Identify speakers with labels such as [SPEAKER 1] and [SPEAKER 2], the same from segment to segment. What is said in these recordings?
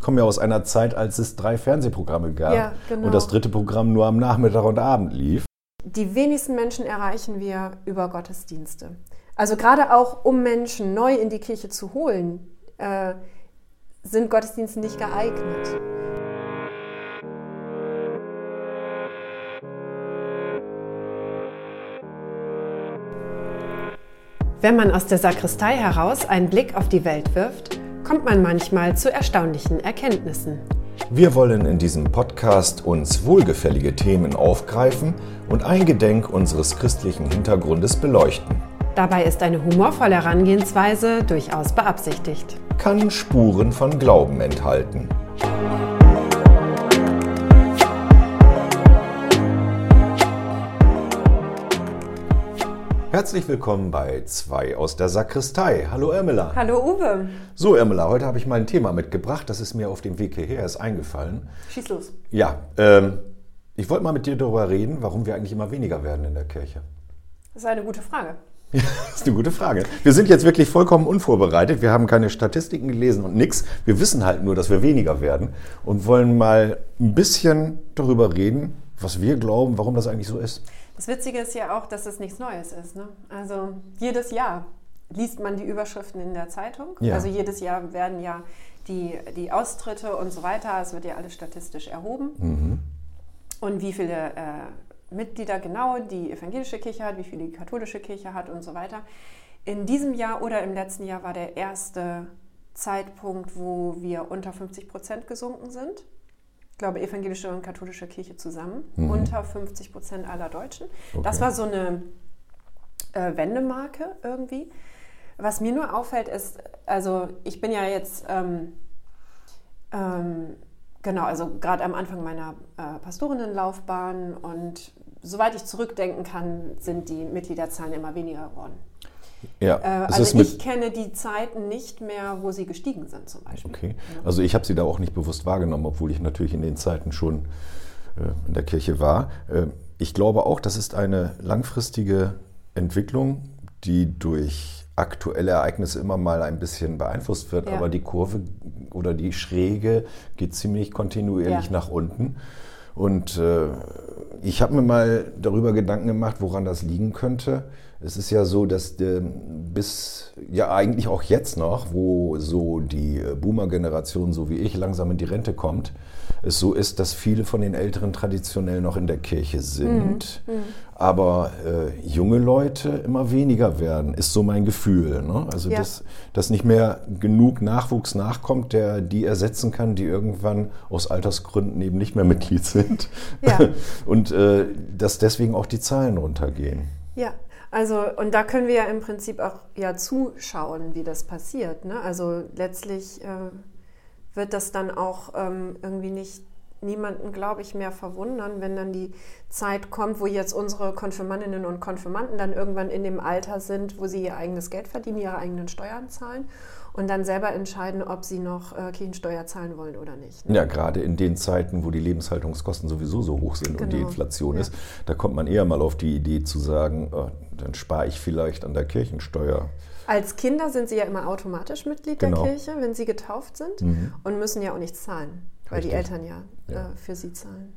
[SPEAKER 1] Ich komme ja aus einer Zeit, als es drei Fernsehprogramme gab
[SPEAKER 2] Ja, genau.
[SPEAKER 1] und das dritte Programm nur am Nachmittag und Abend lief.
[SPEAKER 2] Die wenigsten Menschen erreichen wir über Gottesdienste. Also gerade auch, um Menschen neu in die Kirche zu holen, äh, sind Gottesdienste nicht geeignet. Wenn man aus der Sakristei heraus einen Blick auf die Welt wirft, kommt man manchmal zu erstaunlichen Erkenntnissen.
[SPEAKER 1] Wir wollen in diesem Podcast uns wohlgefällige Themen aufgreifen und eingedenk unseres christlichen Hintergrundes beleuchten.
[SPEAKER 2] Dabei ist eine humorvolle Herangehensweise durchaus beabsichtigt.
[SPEAKER 1] Kann Spuren von Glauben enthalten. Herzlich willkommen bei zwei aus der Sakristei. Hallo Ermela.
[SPEAKER 2] Hallo Uwe.
[SPEAKER 1] So Ermela, heute habe ich mal ein Thema mitgebracht, das ist mir auf dem Weg hierher erst eingefallen.
[SPEAKER 2] Schieß los.
[SPEAKER 1] Ja, ähm, ich wollte mal mit dir darüber reden, warum wir eigentlich immer weniger werden in der Kirche.
[SPEAKER 2] Das ist eine gute Frage.
[SPEAKER 1] Ja, das ist eine gute Frage. Wir sind jetzt wirklich vollkommen unvorbereitet. Wir haben keine Statistiken gelesen und nichts. Wir wissen halt nur, dass wir weniger werden und wollen mal ein bisschen darüber reden, was wir glauben, warum das eigentlich so ist.
[SPEAKER 2] Das Witzige ist ja auch, dass es nichts Neues ist. Ne? Also jedes Jahr liest man die Überschriften in der Zeitung.
[SPEAKER 1] Ja.
[SPEAKER 2] Also jedes Jahr werden ja die, die Austritte und so weiter, es wird ja alles statistisch erhoben. Und wie viele äh, Mitglieder genau die evangelische Kirche hat, wie viele die katholische Kirche hat und so weiter. In diesem Jahr oder im letzten Jahr war der erste Zeitpunkt, wo wir unter 50 Prozent gesunken sind. Ich glaube, evangelische und katholische Kirche zusammen. Unter 50 Prozent aller Deutschen. Das
[SPEAKER 1] Okay.
[SPEAKER 2] war so eine äh, Wendemarke irgendwie. Was mir nur auffällt, ist, also ich bin ja jetzt, ähm, ähm, genau, also gerade am Anfang meiner äh, Pastorinnenlaufbahn und soweit ich zurückdenken kann, sind die Mitgliederzahlen immer weniger geworden.
[SPEAKER 1] Ja,
[SPEAKER 2] Äh, also ich kenne die Zeiten nicht mehr, wo sie gestiegen sind zum Beispiel.
[SPEAKER 1] okay. Also ich habe sie da auch nicht bewusst wahrgenommen, obwohl ich natürlich in den Zeiten schon äh, in der Kirche war. Äh, ich glaube auch, das ist eine langfristige Entwicklung, die durch aktuelle Ereignisse immer mal ein bisschen beeinflusst wird,
[SPEAKER 2] Ja.
[SPEAKER 1] aber die Kurve oder die Schräge geht ziemlich kontinuierlich
[SPEAKER 2] Ja.
[SPEAKER 1] nach unten. Und äh, ich habe mir mal darüber Gedanken gemacht, woran das liegen könnte. Es ist ja so, dass der, bis, ja eigentlich auch jetzt noch, wo so die äh, Boomer-Generation, so wie ich, langsam in die Rente kommt, es so ist, dass viele von den Älteren traditionell noch in der Kirche sind, aber äh, junge Leute immer weniger werden, ist so mein Gefühl. Ne? Also,
[SPEAKER 2] Ja.
[SPEAKER 1] dass, dass nicht mehr genug Nachwuchs nachkommt, der die ersetzen kann, die irgendwann aus Altersgründen eben nicht mehr Mitglied sind.
[SPEAKER 2] Ja.
[SPEAKER 1] Und äh, dass deswegen auch die Zahlen runtergehen.
[SPEAKER 2] Ja, also und da können wir ja im Prinzip auch ja zuschauen, wie das passiert. Ne? Also letztlich äh, wird das dann auch ähm, irgendwie nicht niemanden, glaube ich, mehr verwundern, wenn dann die Zeit kommt, wo jetzt unsere Konfirmandinnen und Konfirmanden dann irgendwann in dem Alter sind, wo sie ihr eigenes Geld verdienen, ihre eigenen Steuern zahlen und dann selber entscheiden, ob sie noch äh, Kirchensteuer zahlen wollen oder nicht. Ne?
[SPEAKER 1] Ja, gerade in den Zeiten, wo die Lebenshaltungskosten sowieso so hoch sind und die
[SPEAKER 2] Genau.
[SPEAKER 1] Inflation
[SPEAKER 2] Ja.
[SPEAKER 1] ist, da kommt man eher mal auf die Idee zu sagen, oh, dann spare ich vielleicht an der Kirchensteuer.
[SPEAKER 2] Als Kinder sind sie ja immer automatisch Mitglied
[SPEAKER 1] Genau.
[SPEAKER 2] der Kirche, wenn sie getauft sind und müssen ja auch nichts zahlen, weil die
[SPEAKER 1] Richtig.
[SPEAKER 2] Eltern ja,
[SPEAKER 1] Ja.
[SPEAKER 2] Äh, für sie zahlen.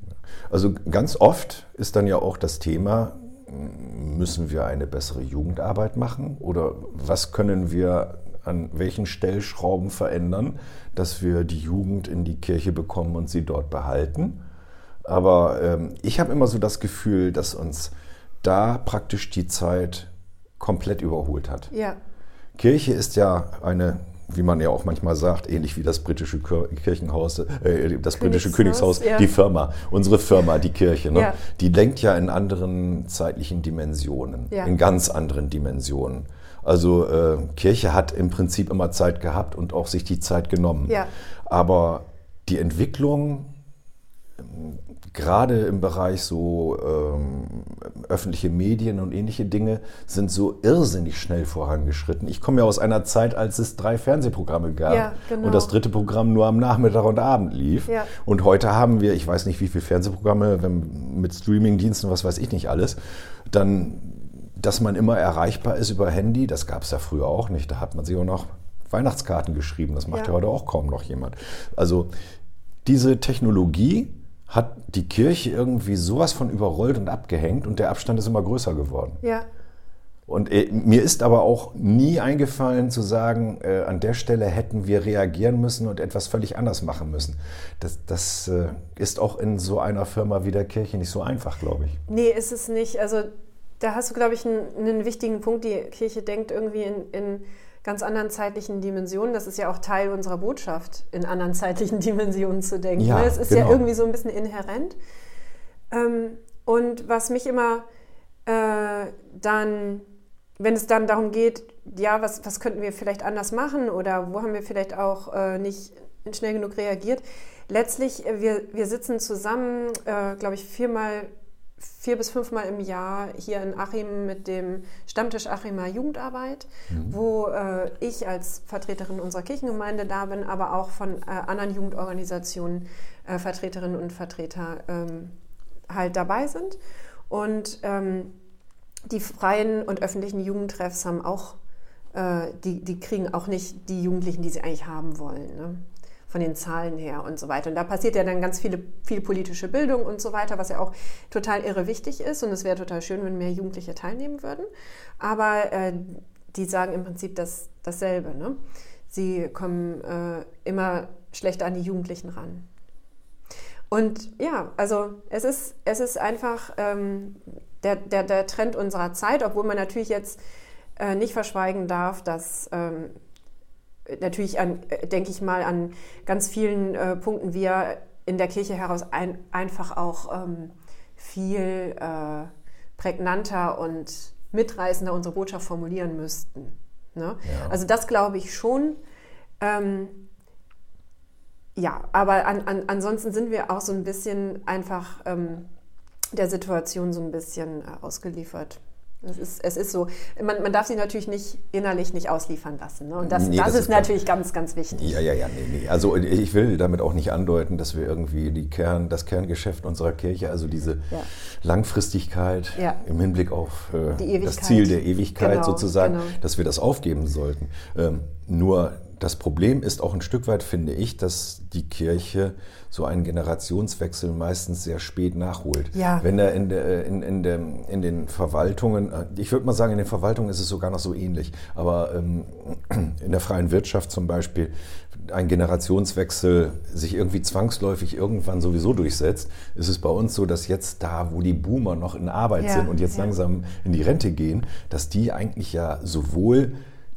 [SPEAKER 1] Also ganz oft ist dann ja auch das Thema, müssen wir eine bessere Jugendarbeit machen oder was können wir an welchen Stellschrauben verändern, dass wir die Jugend in die Kirche bekommen und sie dort behalten. Aber ähm, ich habe immer so das Gefühl, dass uns da praktisch die Zeit komplett überholt hat.
[SPEAKER 2] Ja,
[SPEAKER 1] Kirche ist ja eine, wie man ja auch manchmal sagt, ähnlich wie das britische Kir- Kirchenhaus, äh, das britische
[SPEAKER 2] Königshaus, ja.
[SPEAKER 1] die Firma, unsere Firma, die Kirche, ne?
[SPEAKER 2] Ja.
[SPEAKER 1] die denkt ja in anderen zeitlichen Dimensionen,
[SPEAKER 2] Ja.
[SPEAKER 1] in ganz anderen Dimensionen. Also äh, Kirche hat im Prinzip immer Zeit gehabt und auch sich die Zeit genommen. Aber die Entwicklung gerade im Bereich so ähm, öffentliche Medien und ähnliche Dinge sind so irrsinnig schnell vorangeschritten. Ich komme ja aus einer Zeit, als es drei Fernsehprogramme gab
[SPEAKER 2] Ja, genau.
[SPEAKER 1] und das dritte Programm nur am Nachmittag und Abend lief.
[SPEAKER 2] Ja.
[SPEAKER 1] Und heute haben wir, ich weiß nicht wie viele Fernsehprogramme, wenn, mit Streamingdiensten, was weiß ich nicht alles, dann, dass man immer erreichbar ist über Handy, das gab es ja früher auch nicht. Da hat man sich auch noch Weihnachtskarten geschrieben. Das macht ja, ja heute auch kaum noch jemand. Also diese Technologie hat die Kirche irgendwie sowas von überrollt und abgehängt und der Abstand ist immer größer geworden.
[SPEAKER 2] Ja.
[SPEAKER 1] Und äh, mir ist aber auch nie eingefallen zu sagen, äh, an der Stelle hätten wir reagieren müssen und etwas völlig anders machen müssen. Das, das äh, ist auch in so einer Firma wie der Kirche nicht so einfach, glaube ich.
[SPEAKER 2] Nee, ist es nicht. Also da hast du, glaube ich, einen, einen wichtigen Punkt. Die Kirche denkt irgendwie in, in ganz anderen zeitlichen Dimensionen. Das ist ja auch Teil unserer Botschaft, in anderen zeitlichen Dimensionen zu denken. Ja, es ist genau. ja irgendwie so ein bisschen inhärent. Ähm, und was mich immer äh, dann, wenn es dann darum geht, ja, was, was könnten wir vielleicht anders machen oder wo haben wir vielleicht auch äh, nicht schnell genug reagiert. Letztlich, äh, wir, wir sitzen zusammen, äh, glaube ich, viermal vier bis fünfmal im Jahr hier in Achim mit dem Stammtisch Achimer Jugendarbeit, mhm. wo äh, ich als Vertreterin unserer Kirchengemeinde da bin, aber auch von äh, anderen Jugendorganisationen äh, Vertreterinnen und Vertreter ähm, halt dabei sind. Und ähm, die freien und öffentlichen Jugendtreffs haben auch, äh, die, die kriegen auch nicht die Jugendlichen, die sie eigentlich haben wollen. Ne? Von den Zahlen her und so weiter. Und da passiert ja dann ganz viele, viel politische Bildung und so weiter, was ja auch total irre wichtig ist. Und es wäre total schön, wenn mehr Jugendliche teilnehmen würden. Aber äh, die sagen im Prinzip das, dasselbe. Ne? Sie kommen äh, immer schlechter an die Jugendlichen ran. Und ja, also es ist, es ist einfach ähm, der, der, der Trend unserer Zeit, obwohl man natürlich jetzt äh, nicht verschweigen darf, dass ähm, natürlich an, äh, denke ich mal, an ganz vielen äh, Punkten wir in der Kirche heraus ein, einfach auch ähm, viel äh, prägnanter und mitreißender unsere Botschaft formulieren müssten. Ne? Ja. Also das glaube ich schon. Ähm, ja, aber an, an, ansonsten sind wir auch so ein bisschen einfach ähm, der Situation so ein bisschen äh, ausgeliefert. Es ist, es ist so, man, man darf sie natürlich nicht innerlich nicht ausliefern lassen. Ne? Und das, nee, das, das, ist, ist natürlich ganz, ganz wichtig.
[SPEAKER 1] Ja, ja, ja, nee, nee. Also ich will damit auch nicht andeuten, dass wir irgendwie die Kern, das Kerngeschäft unserer Kirche, also diese ja. Langfristigkeit ja. im Hinblick auf äh, das Ziel der Ewigkeit genau, sozusagen, genau. dass wir das aufgeben sollten. Ähm, nur das Problem ist auch ein Stück weit, finde ich, dass die Kirche so einen Generationswechsel meistens sehr spät nachholt.
[SPEAKER 2] Ja.
[SPEAKER 1] Wenn er in, der, in, in, der, in den Verwaltungen, ich würde mal sagen, in den Verwaltungen ist es sogar noch so ähnlich, aber ähm, in der freien Wirtschaft zum Beispiel ein Generationswechsel sich irgendwie zwangsläufig irgendwann sowieso durchsetzt, ist es bei uns so, dass jetzt da, wo die Boomer noch in Arbeit ja, sind und jetzt ja. langsam in die Rente gehen, dass die eigentlich ja sowohl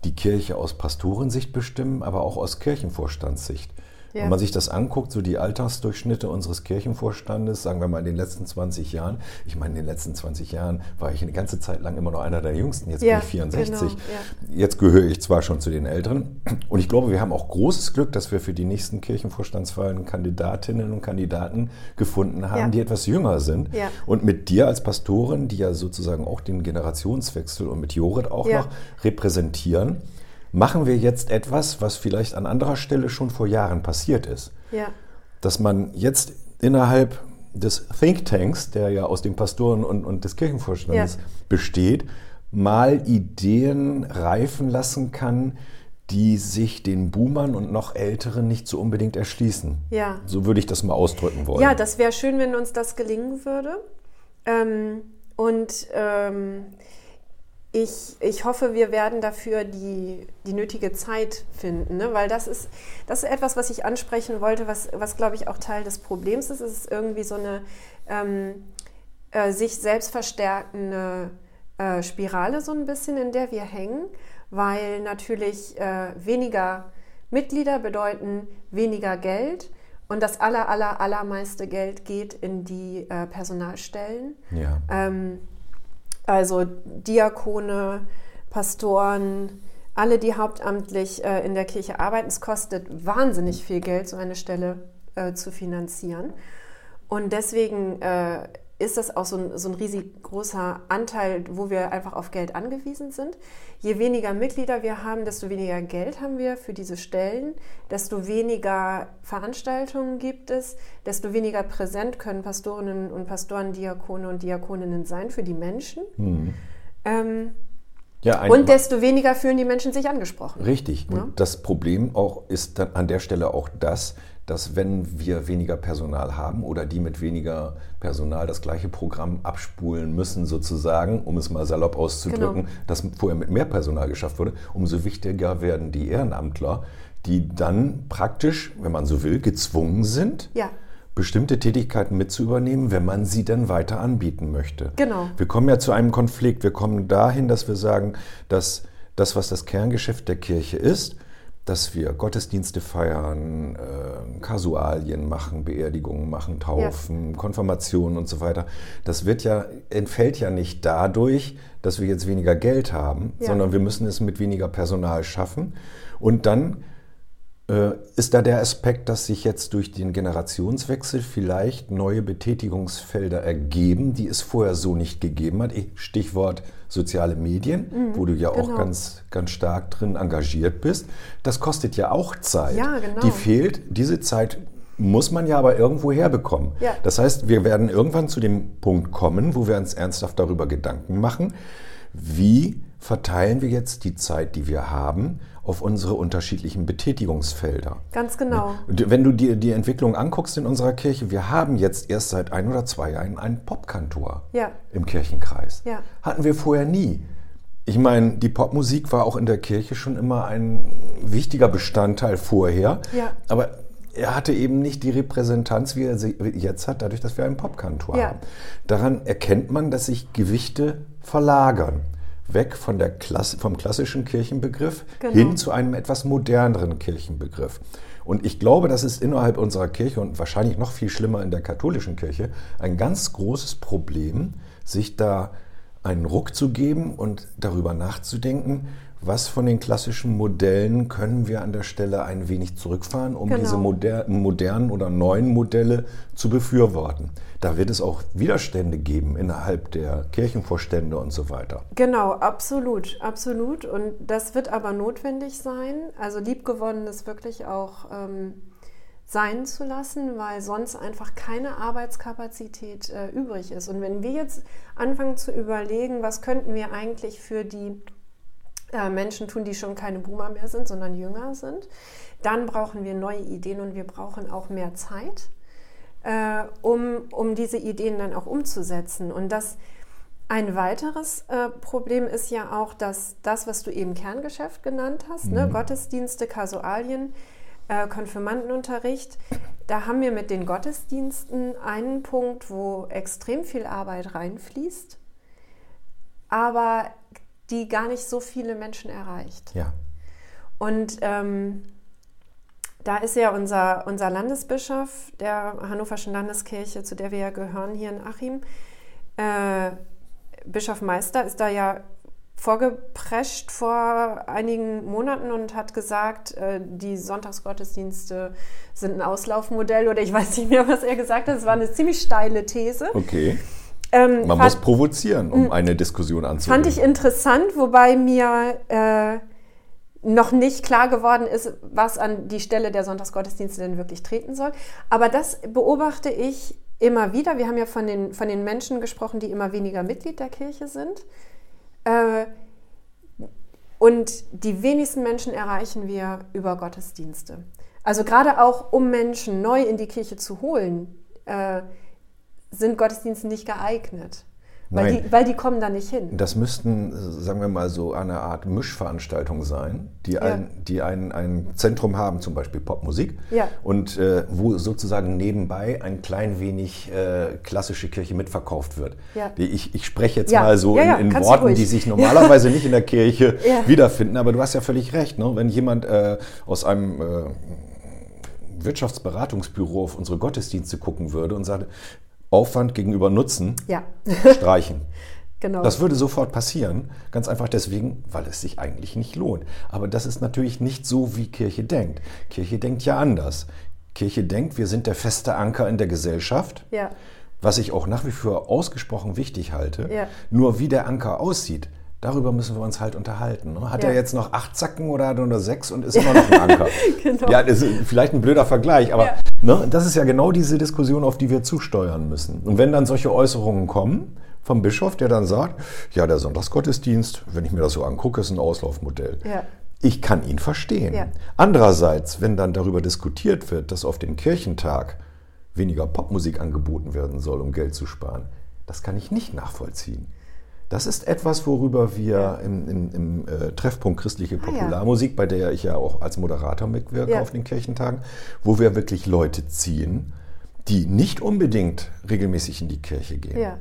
[SPEAKER 1] die Kirche aus Pastorensicht bestimmen, aber auch aus Kirchenvorstandssicht. Ja. Wenn man sich das anguckt, so die Altersdurchschnitte unseres Kirchenvorstandes, sagen wir mal in den letzten 20 Jahren, ich meine, in den letzten 20 Jahren war ich eine ganze Zeit lang immer noch einer der Jüngsten, jetzt ja, bin ich 64. Genau, ja. Jetzt gehöre ich zwar schon zu den Älteren und ich glaube, wir haben auch großes Glück, dass wir für die nächsten Kirchenvorstandswahlen Kandidatinnen und Kandidaten gefunden haben, die etwas jünger sind. Und mit dir als Pastorin, die ja sozusagen auch den Generationswechsel und mit Jorit auch noch repräsentieren, machen wir jetzt etwas, was vielleicht an anderer Stelle schon vor Jahren passiert ist.
[SPEAKER 2] Ja.
[SPEAKER 1] Dass man jetzt innerhalb des Thinktanks, der ja aus den Pastoren und, und des Kirchenvorstands ja. besteht, mal Ideen reifen lassen kann, die sich den Boomern und noch Älteren nicht so unbedingt erschließen.
[SPEAKER 2] Ja.
[SPEAKER 1] So würde ich das mal ausdrücken wollen.
[SPEAKER 2] Ja, das wäre schön, wenn uns das gelingen würde. Ähm, und ähm, ich, ich hoffe, wir werden dafür die, die nötige Zeit finden, ne? weil das ist, das ist etwas, was ich ansprechen wollte, was, was glaube ich auch Teil des Problems ist. Es ist irgendwie so eine ähm, äh, sich selbst verstärkende äh, Spirale so ein bisschen, in der wir hängen, weil natürlich äh, weniger Mitglieder bedeuten weniger Geld. Und das aller, aller, allermeiste Geld geht in die äh, Personalstellen.
[SPEAKER 1] Ja.
[SPEAKER 2] Ähm, also Diakone, Pastoren, alle, die hauptamtlich äh, in der Kirche arbeiten. Es kostet wahnsinnig viel Geld, so eine Stelle äh, zu finanzieren. Und deswegen äh, ist das auch so ein, so ein riesig großer Anteil, wo wir einfach auf Geld angewiesen sind. Je weniger Mitglieder wir haben, desto weniger Geld haben wir für diese Stellen, desto weniger Veranstaltungen gibt es, desto weniger präsent können Pastorinnen und Pastoren, Diakone und Diakoninnen sein für die Menschen. Mhm.
[SPEAKER 1] Ähm,
[SPEAKER 2] Ja, und desto weniger fühlen die Menschen sich angesprochen.
[SPEAKER 1] Richtig. Ja? Und das Problem auch ist dann an der Stelle auch das, dass wenn wir weniger Personal haben oder die mit weniger Personal das gleiche Programm abspulen müssen, sozusagen, um es mal salopp auszudrücken, genau. das vorher mit mehr Personal geschafft wurde, umso wichtiger werden die Ehrenamtler, die dann praktisch, wenn man so will, gezwungen sind, ja. bestimmte Tätigkeiten mitzuübernehmen, wenn man sie dann weiter anbieten möchte.
[SPEAKER 2] Genau.
[SPEAKER 1] Wir kommen ja zu einem Konflikt. Wir kommen dahin, dass wir sagen, dass das, was das Kerngeschäft der Kirche ist, dass wir Gottesdienste feiern, äh, Kasualien machen, Beerdigungen machen, Taufen, ja. Konfirmationen und so weiter. Das wird ja, entfällt ja nicht dadurch, dass wir jetzt weniger Geld haben, ja. sondern wir müssen es mit weniger Personal schaffen. Und dann ist da der Aspekt, dass sich jetzt durch den Generationswechsel vielleicht neue Betätigungsfelder ergeben, die es vorher so nicht gegeben hat. Stichwort soziale Medien, mhm, wo du ja genau. auch ganz, ganz stark drin engagiert bist. Das kostet ja auch Zeit.
[SPEAKER 2] Ja, genau.
[SPEAKER 1] Die fehlt. Diese Zeit muss man ja aber irgendwo herbekommen. Ja. Das heißt, wir werden irgendwann zu dem Punkt kommen, wo wir uns ernsthaft darüber Gedanken machen, wie verteilen wir jetzt die Zeit, die wir haben, auf unsere unterschiedlichen Betätigungsfelder.
[SPEAKER 2] Ganz genau.
[SPEAKER 1] Wenn du dir die Entwicklung anguckst in unserer Kirche, wir haben jetzt erst seit ein oder zwei Jahren einen Popkantor
[SPEAKER 2] ja.
[SPEAKER 1] im Kirchenkreis.
[SPEAKER 2] Ja.
[SPEAKER 1] Hatten wir vorher nie. Ich meine, die Popmusik war auch in der Kirche schon immer ein wichtiger Bestandteil vorher.
[SPEAKER 2] Ja.
[SPEAKER 1] Aber er hatte eben nicht die Repräsentanz, wie er sie jetzt hat, dadurch, dass wir einen Popkantor ja. haben. Daran erkennt man, dass sich Gewichte verlagern weg von der Klasse, vom klassischen Kirchenbegriff genau. hin zu einem etwas moderneren Kirchenbegriff. Und ich glaube, das ist innerhalb unserer Kirche und wahrscheinlich noch viel schlimmer in der katholischen Kirche ein ganz großes Problem, sich da einen Ruck zu geben und darüber nachzudenken, was von den klassischen Modellen können wir an der Stelle ein wenig zurückfahren, um genau. diese moder modernen oder neuen Modelle zu befürworten. Da wird es auch Widerstände geben innerhalb der Kirchenvorstände und so weiter.
[SPEAKER 2] Genau, absolut, absolut. Und das wird aber notwendig sein. Also liebgewonnenes wirklich auch ähm, sein zu lassen, weil sonst einfach keine Arbeitskapazität äh, übrig ist. Und wenn wir jetzt anfangen zu überlegen, was könnten wir eigentlich für die äh, Menschen tun, die schon keine Boomer mehr sind, sondern jünger sind. Dann brauchen wir neue Ideen und wir brauchen auch mehr Zeit, äh, um, um diese Ideen dann auch umzusetzen. Und das ein weiteres äh, Problem ist ja auch, dass das, was du eben Kerngeschäft genannt hast, ne, mhm. ne, Gottesdienste, Kasualien, äh, Konfirmandenunterricht, da haben wir mit den Gottesdiensten einen Punkt, wo extrem viel Arbeit reinfließt, aber die gar nicht so viele Menschen erreicht.
[SPEAKER 1] Ja.
[SPEAKER 2] Und ähm, da ist ja unser, unser Landesbischof der Hannoverschen Landeskirche, zu der wir ja gehören hier in Achim, äh, Bischof Meister, ist da ja vorgeprescht vor einigen Monaten und hat gesagt, äh, die Sonntagsgottesdienste sind ein Auslaufmodell oder ich weiß nicht mehr, was er gesagt hat. Es war eine ziemlich steile These.
[SPEAKER 1] Okay. Ähm, Man fand, muss provozieren, um hm. eine Diskussion anzuregen.
[SPEAKER 2] Fand ich interessant, wobei mir äh, noch nicht klar geworden ist, was an die Stelle der Sonntagsgottesdienste denn wirklich treten soll. Aber das beobachte ich immer wieder. Wir haben ja von den, von den Menschen gesprochen, die immer weniger Mitglied der Kirche sind. Äh, und die wenigsten Menschen erreichen wir über Gottesdienste. Also gerade auch, um Menschen neu in die Kirche zu holen, äh, sind Gottesdienste nicht geeignet. Weil die, weil die, kommen da nicht hin.
[SPEAKER 1] Das müssten, sagen wir mal, so eine Art Mischveranstaltung sein, die, ja. ein, die ein, ein Zentrum haben, zum Beispiel Popmusik,
[SPEAKER 2] ja.
[SPEAKER 1] und äh, wo sozusagen nebenbei ein klein wenig äh, klassische Kirche mitverkauft wird.
[SPEAKER 2] Ja.
[SPEAKER 1] Ich, ich spreche jetzt mal so in, in Worten, die sich normalerweise nicht in der Kirche wiederfinden, aber du hast ja völlig recht. Ne? Wenn jemand äh, aus einem äh, Wirtschaftsberatungsbüro auf unsere Gottesdienste gucken würde und sagt, Aufwand gegenüber Nutzen
[SPEAKER 2] ja.
[SPEAKER 1] streichen.
[SPEAKER 2] Genau.
[SPEAKER 1] Das würde sofort passieren, ganz einfach deswegen, weil es sich eigentlich nicht lohnt. Aber das ist natürlich nicht so, wie Kirche denkt. Kirche denkt ja anders. Kirche denkt, wir sind der feste Anker in der Gesellschaft,
[SPEAKER 2] ja.
[SPEAKER 1] was ich auch nach wie vor ausgesprochen wichtig halte.
[SPEAKER 2] Ja.
[SPEAKER 1] Nur wie der Anker aussieht, darüber müssen wir uns halt unterhalten. Ne? Hat ja. er jetzt noch acht Zacken oder hat er nur sechs und ist immer noch ein Anker? genau. Ja, das ist vielleicht ein blöder Vergleich, aber ja. ne, das ist ja genau diese Diskussion, auf die wir zusteuern müssen. Und wenn dann solche Äußerungen kommen, vom Bischof, der dann sagt, ja, der Sonntagsgottesdienst, wenn ich mir das so angucke, ist ein Auslaufmodell. Ja. Ich kann ihn verstehen. Ja. Andererseits, wenn dann darüber diskutiert wird, dass auf dem Kirchentag weniger Popmusik angeboten werden soll, um Geld zu sparen, das kann ich nicht nachvollziehen. Das ist etwas, worüber wir ja. im, im, im äh, Treffpunkt Christliche Popularmusik, ah, ja. bei der ich ja auch als Moderator mitwirke ja. auf den Kirchentagen, wo wir wirklich Leute ziehen, die nicht unbedingt regelmäßig in die Kirche gehen.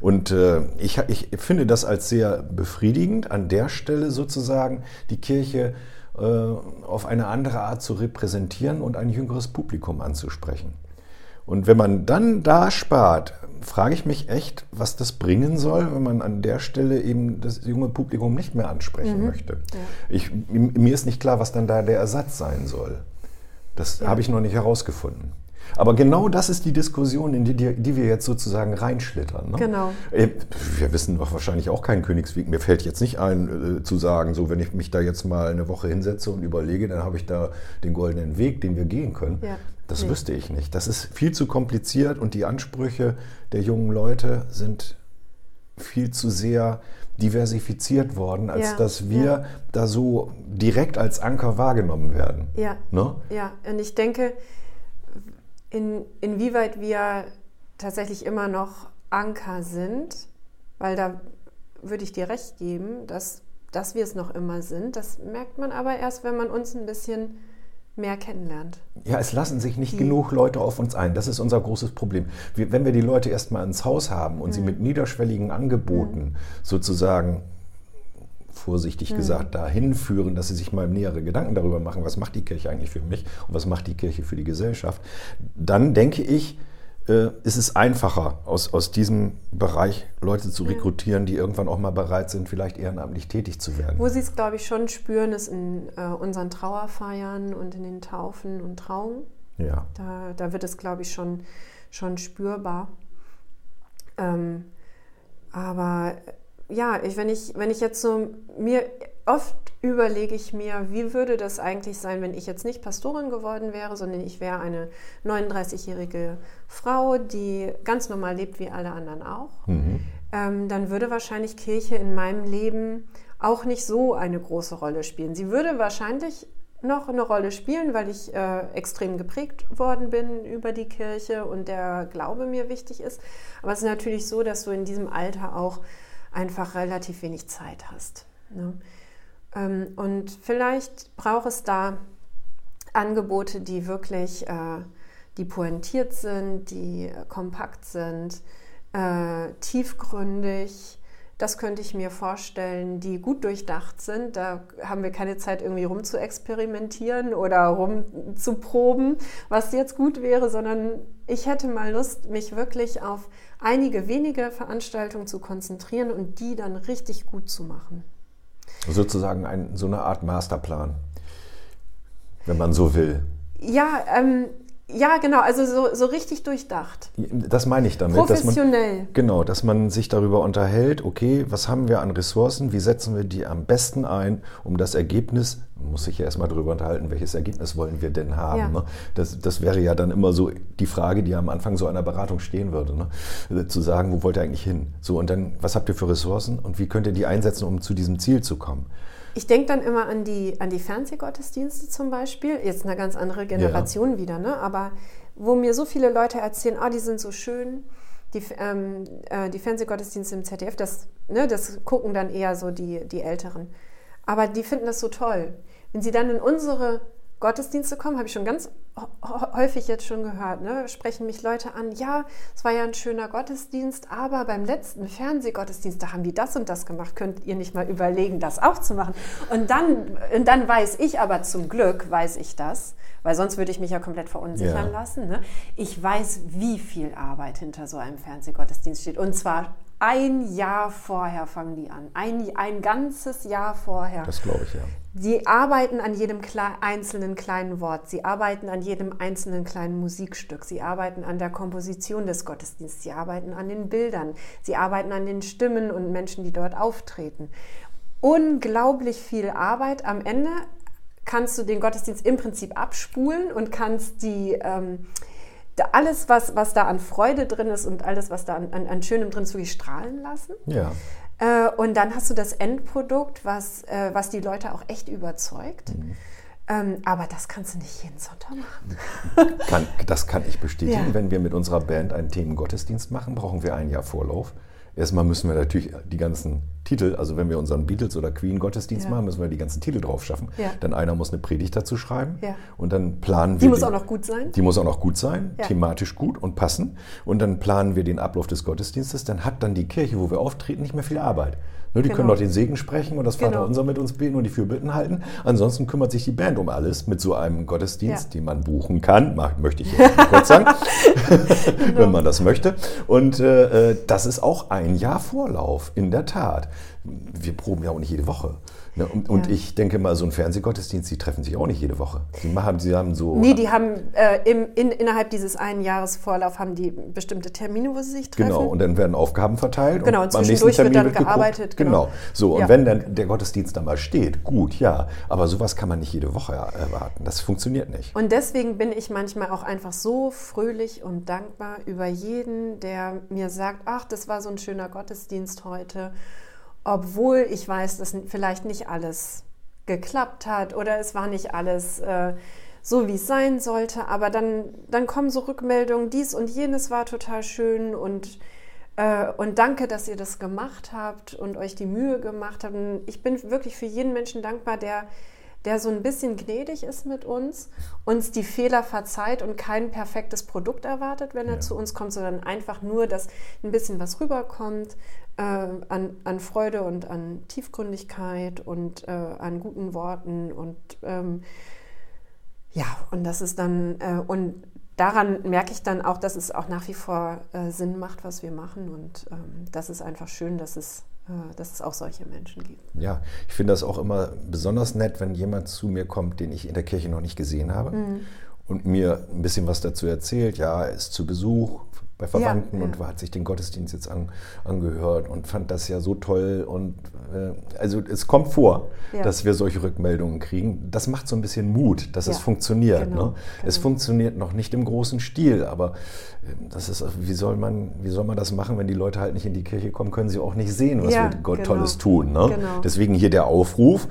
[SPEAKER 1] Und äh, ich, ich finde das als sehr befriedigend, an der Stelle sozusagen die Kirche äh, auf eine andere Art zu repräsentieren und ein jüngeres Publikum anzusprechen. Und wenn man dann da spart, frage ich mich echt, was das bringen soll, wenn man an der Stelle eben das junge Publikum nicht mehr ansprechen mhm. möchte. Ja. Ich, mir ist nicht klar, was dann da der Ersatz sein soll. Das ja. habe ich noch nicht herausgefunden. Aber genau das ist die Diskussion, in die, die wir jetzt sozusagen reinschlittern. Ne?
[SPEAKER 2] Genau.
[SPEAKER 1] Äh, wir wissen doch wahrscheinlich auch keinen Königsweg. Mir fällt jetzt nicht ein, äh, zu sagen, so wenn ich mich da jetzt mal eine Woche hinsetze und überlege, dann habe ich da den goldenen Weg, den wir gehen können. Ja. Das nee. wüsste ich nicht. Das ist viel zu kompliziert und die Ansprüche der jungen Leute sind viel zu sehr diversifiziert worden, als ja, dass wir ja. da so direkt als Anker wahrgenommen werden.
[SPEAKER 2] Ja. Ne? Ja, und ich denke, in, inwieweit wir tatsächlich immer noch Anker sind, weil da würde ich dir recht geben, dass, dass wir es noch immer sind. Das merkt man aber erst, wenn man uns ein bisschen mehr kennenlernt.
[SPEAKER 1] Ja, es lassen sich nicht die. genug Leute auf uns ein. Das ist unser großes Problem. Wir, wenn wir die Leute erstmal ins Haus haben und mhm. sie mit niederschwelligen Angeboten mhm. sozusagen vorsichtig mhm. gesagt dahin führen, dass sie sich mal nähere Gedanken darüber machen, was macht die Kirche eigentlich für mich und was macht die Kirche für die Gesellschaft, dann denke ich, äh, ist es einfacher, aus, aus diesem Bereich Leute zu rekrutieren, die irgendwann auch mal bereit sind, vielleicht ehrenamtlich tätig zu werden.
[SPEAKER 2] Wo sie es, glaube ich, schon spüren, ist in äh, unseren Trauerfeiern und in den Taufen und Trauungen. Ja. Da, da wird es, glaube ich, schon, schon spürbar. Ähm, aber ja, ich, wenn, ich, wenn ich jetzt so mir oft überlege ich mir, wie würde das eigentlich sein, wenn ich jetzt nicht Pastorin geworden wäre, sondern ich wäre eine 39-jährige Frau, die ganz normal lebt wie alle anderen auch. Mhm. Ähm, dann würde wahrscheinlich Kirche in meinem Leben auch nicht so eine große Rolle spielen. Sie würde wahrscheinlich noch eine Rolle spielen, weil ich äh, extrem geprägt worden bin über die Kirche und der Glaube mir wichtig ist. Aber es ist natürlich so, dass du in diesem Alter auch einfach relativ wenig Zeit hast. Ne? Ähm, und vielleicht braucht es da Angebote, die wirklich, äh, die pointiert sind, die kompakt sind, äh, tiefgründig. Das könnte ich mir vorstellen, die gut durchdacht sind. Da haben wir keine Zeit, irgendwie rum zu experimentieren oder rum zu proben, was jetzt gut wäre, sondern ich hätte mal Lust, mich wirklich auf einige wenige Veranstaltungen zu konzentrieren und die dann richtig gut zu machen.
[SPEAKER 1] Sozusagen ein, so eine Art Masterplan, wenn man so will.
[SPEAKER 2] Ja, ähm, ja, genau, also so, so richtig durchdacht.
[SPEAKER 1] Das meine ich damit.
[SPEAKER 2] Professionell.
[SPEAKER 1] Dass man, genau, dass man sich darüber unterhält, okay, was haben wir an Ressourcen, wie setzen wir die am besten ein, um das Ergebnis, muss sich ja erstmal darüber unterhalten, welches Ergebnis wollen wir denn haben. Ja. Ne? Das, das wäre ja dann immer so die Frage, die am Anfang so einer Beratung stehen würde. Ne? Zu sagen, wo wollt ihr eigentlich hin? So, und dann, was habt ihr für Ressourcen und wie könnt ihr die einsetzen, um zu diesem Ziel zu kommen?
[SPEAKER 2] Ich denke dann immer an die, an die Fernsehgottesdienste zum Beispiel, jetzt eine ganz andere Generation ja. wieder, ne? aber wo mir so viele Leute erzählen, ah, die sind so schön, die, ähm, äh, die Fernsehgottesdienste im ZDF, das, ne, das gucken dann eher so die, die Älteren. Aber die finden das so toll. Wenn sie dann in unsere Gottesdienste kommen, habe ich schon ganz häufig jetzt schon gehört, ne? sprechen mich Leute an, ja, es war ja ein schöner Gottesdienst, aber beim letzten Fernsehgottesdienst, da haben die das und das gemacht, könnt ihr nicht mal überlegen, das auch zu machen. Und dann, und dann weiß ich aber zum Glück, weiß ich das, weil sonst würde ich mich ja komplett verunsichern ja. lassen. Ne? Ich weiß, wie viel Arbeit hinter so einem Fernsehgottesdienst steht. Und zwar ein Jahr vorher fangen die an. Ein, ein ganzes Jahr vorher.
[SPEAKER 1] Das glaube ich, ja.
[SPEAKER 2] Sie arbeiten an jedem einzelnen kleinen Wort. Sie arbeiten an jedem einzelnen kleinen Musikstück. Sie arbeiten an der Komposition des Gottesdienstes. Sie arbeiten an den Bildern. Sie arbeiten an den Stimmen und Menschen, die dort auftreten. Unglaublich viel Arbeit. Am Ende kannst du den Gottesdienst im Prinzip abspulen und kannst die. Ähm, alles, was, was da an Freude drin ist und alles, was da an, an, an Schönem drin ist, wirklich strahlen lassen.
[SPEAKER 1] Ja.
[SPEAKER 2] Äh, und dann hast du das Endprodukt, was, äh, was die Leute auch echt überzeugt. Mhm. Ähm, aber das kannst du nicht jeden Sonntag machen.
[SPEAKER 1] kann, das kann ich bestätigen. Ja. Wenn wir mit unserer Band einen Themengottesdienst machen, brauchen wir ein Jahr Vorlauf. Erstmal müssen wir natürlich die ganzen Titel, also wenn wir unseren Beatles oder Queen Gottesdienst ja. machen, müssen wir die ganzen Titel drauf schaffen. Ja. Dann einer muss eine Predigt dazu schreiben ja. und dann planen wir.
[SPEAKER 2] Die muss den, auch noch gut sein.
[SPEAKER 1] Die muss auch noch gut sein, thematisch gut und passen. Und dann planen wir den Ablauf des Gottesdienstes. Dann hat dann die Kirche, wo wir auftreten, nicht mehr viel Arbeit. Ne, die genau. können noch den Segen sprechen und das Vaterunser genau. mit uns beten und die Fürbitten halten. Ansonsten kümmert sich die Band um alles mit so einem Gottesdienst, ja. den man buchen kann. möchte ich jetzt kurz sagen, genau. wenn man das möchte. Und äh, äh, das ist auch ein Jahr Vorlauf, in der Tat. Wir proben ja auch nicht jede Woche. Ne? Und, ja. und, ich denke mal, so ein Fernsehgottesdienst, die treffen sich auch nicht jede Woche. Sie, machen, sie haben so.
[SPEAKER 2] Nee, die haben äh, im, in, innerhalb dieses einen Jahres Vorlauf haben die bestimmte Termine, wo sie sich treffen.
[SPEAKER 1] Genau, und dann werden Aufgaben verteilt.
[SPEAKER 2] Genau, und, und zwischendurch wird dann gearbeitet.
[SPEAKER 1] Genau. genau. So, und ja. wenn dann der Gottesdienst dann mal steht, gut, ja. Aber sowas kann man nicht jede Woche erwarten. Das funktioniert nicht.
[SPEAKER 2] Und deswegen bin ich manchmal auch einfach so fröhlich und dankbar über jeden, der mir sagt, ach, das war so ein schöner Gottesdienst heute obwohl ich weiß, dass vielleicht nicht alles geklappt hat oder es war nicht alles äh, so, wie es sein sollte. Aber dann, dann kommen so Rückmeldungen, dies und jenes war total schön und, äh, und danke, dass ihr das gemacht habt und euch die Mühe gemacht habt. Und ich bin wirklich für jeden Menschen dankbar, der der so ein bisschen gnädig ist mit uns, uns die Fehler verzeiht und kein perfektes Produkt erwartet, wenn er ja. zu uns kommt, sondern einfach nur, dass ein bisschen was rüberkommt äh, an, an Freude und an Tiefgründigkeit und äh, an guten Worten und ähm, ja, und das ist dann, äh, und daran merke ich dann auch, dass es auch nach wie vor äh, Sinn macht, was wir machen und ähm, das ist einfach schön, dass es dass es auch solche Menschen gibt.
[SPEAKER 1] Ja, ich finde das auch immer besonders nett, wenn jemand zu mir kommt, den ich in der Kirche noch nicht gesehen habe mhm. und mir ein bisschen was dazu erzählt. Ja, er ist zu Besuch bei Verwandten ja, ja. und hat sich den Gottesdienst jetzt an, angehört und fand das ja so toll. Und äh, also es kommt vor, ja. dass wir solche Rückmeldungen kriegen. Das macht so ein bisschen Mut, dass es funktioniert. Genau, ne? genau. Es funktioniert noch nicht im großen Stil, aber äh, das ist, wie soll man, wie soll man das machen, wenn die Leute halt nicht in die Kirche kommen, können sie auch nicht sehen, was wir Gott genau. Tolles tun. Ne? Genau. Deswegen hier der Aufruf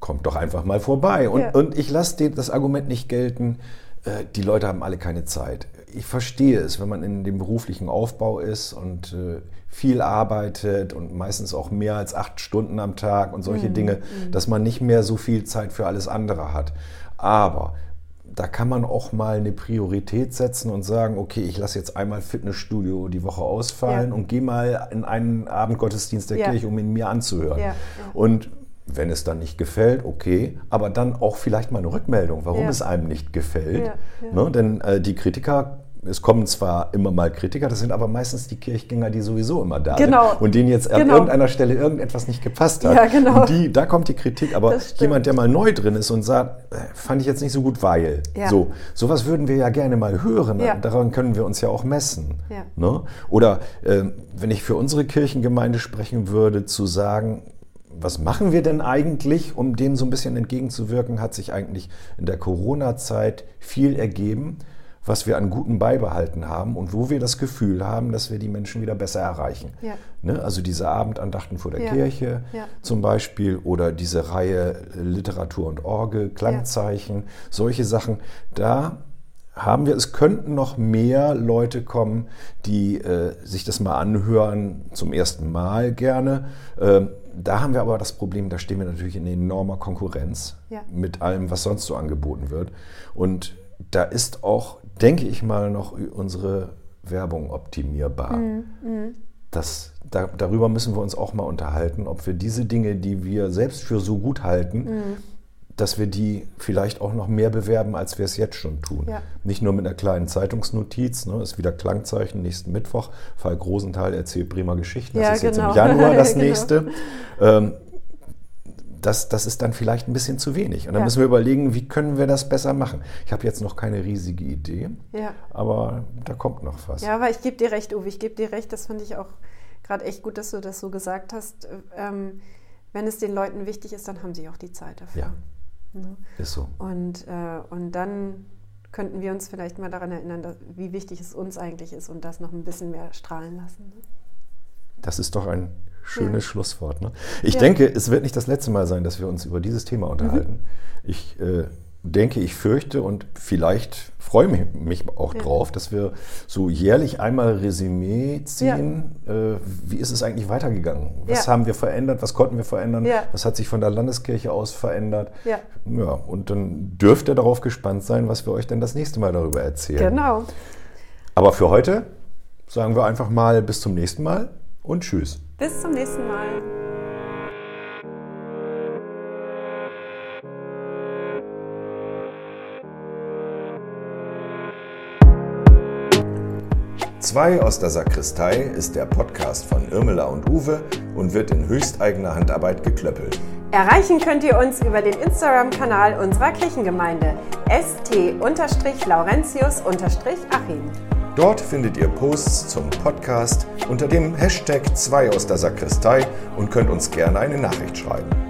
[SPEAKER 1] kommt doch einfach mal vorbei. Und, und ich lasse das Argument nicht gelten, äh, die Leute haben alle keine Zeit ich verstehe es, wenn man in dem beruflichen Aufbau ist und äh, viel arbeitet und meistens auch mehr als acht Stunden am Tag und solche mhm. Dinge, mhm. dass man nicht mehr so viel Zeit für alles andere hat. Aber da kann man auch mal eine Priorität setzen und sagen, okay, ich lasse jetzt einmal Fitnessstudio die Woche ausfallen ja. und gehe mal in einen Abendgottesdienst der ja. Kirche, um ihn mir anzuhören. Ja. Und wenn es dann nicht gefällt, okay, aber dann auch vielleicht mal eine Rückmeldung, warum es einem nicht gefällt. Ne? Denn äh, die Kritiker es kommen zwar immer mal Kritiker, das sind aber meistens die Kirchgänger, die sowieso immer da genau. sind und denen jetzt genau. an irgendeiner Stelle irgendetwas nicht gepasst hat. Ja, genau. Und die, da kommt die Kritik, aber jemand, der mal neu drin ist und sagt, äh, fand ich jetzt nicht so gut, weil. Ja. So, sowas würden wir ja gerne mal hören. Ja. Daran können wir uns ja auch messen. Ja. Ne? Oder äh, wenn ich für unsere Kirchengemeinde sprechen würde, zu sagen, was machen wir denn eigentlich, um dem so ein bisschen entgegenzuwirken, hat sich eigentlich in der Corona-Zeit viel ergeben was wir an Guten beibehalten haben und wo wir das Gefühl haben, dass wir die Menschen wieder besser erreichen. Ja. Ne? Also diese Abendandachten vor der ja. Kirche ja. zum Beispiel oder diese Reihe Literatur und Orgel, Klangzeichen, solche Sachen. Da haben wir, es könnten noch mehr Leute kommen, die äh, sich das mal anhören, zum ersten Mal gerne. Ähm, da haben wir aber das Problem, da stehen wir natürlich in enormer Konkurrenz mit allem, was sonst so angeboten wird. Und da ist auch denke ich mal, noch unsere Werbung optimierbar. Mhm. mhm. Das, da, darüber müssen wir uns auch mal unterhalten, ob wir diese Dinge, die wir selbst für so gut halten, mhm. dass wir die vielleicht auch noch mehr bewerben, als wir es jetzt schon tun. Ja. Nicht nur mit einer kleinen Zeitungsnotiz, ne, ist wieder Klangzeichen nächsten Mittwoch. Falk Rosenthal erzählt Bremer Geschichten, das
[SPEAKER 2] ja,
[SPEAKER 1] ist
[SPEAKER 2] genau.
[SPEAKER 1] jetzt im Januar das genau. nächste. Ähm, das, das ist dann vielleicht ein bisschen zu wenig. Und dann ja. müssen wir überlegen, wie können wir das besser machen. Ich habe jetzt noch keine riesige Idee, ja. aber da kommt noch was.
[SPEAKER 2] Ja, aber ich gebe dir recht, Uwe, ich gebe dir recht, das fand ich auch gerade echt gut, dass du das so gesagt hast. Ähm, wenn es den Leuten wichtig ist, dann haben sie auch die Zeit dafür.
[SPEAKER 1] Ja, ne? ist so.
[SPEAKER 2] Und, äh, und dann könnten wir uns vielleicht mal daran erinnern, dass, wie wichtig es uns eigentlich ist und das noch ein bisschen mehr strahlen lassen. Ne?
[SPEAKER 1] Das ist doch ein schönes ja. Schlusswort. Ne? Ich ja. denke, es wird nicht das letzte Mal sein, dass wir uns über dieses Thema unterhalten. Mhm. Ich äh, denke, ich fürchte und vielleicht freue mich, mich auch ja. drauf, dass wir so jährlich einmal Resümee ziehen. Ja. Äh, wie ist es eigentlich weitergegangen? Was ja. haben wir verändert? Was konnten wir verändern? Was hat sich von der Landeskirche aus verändert? Ja. ja. Und dann dürft ihr darauf gespannt sein, was wir euch denn das nächste Mal darüber erzählen. Genau. Aber für heute sagen wir einfach mal bis zum nächsten Mal und tschüss.
[SPEAKER 2] Bis zum nächsten Mal.
[SPEAKER 1] Zwei aus der Sakristei ist der Podcast von Irmela und Uwe und wird in höchsteigener Handarbeit geklöppelt.
[SPEAKER 2] Erreichen könnt ihr uns über den Instagram-Kanal unserer Kirchengemeinde st-laurentius-achim.
[SPEAKER 1] Dort findet ihr Posts zum Podcast unter dem Hashtag 2 aus der Sakristei und könnt uns gerne eine Nachricht schreiben.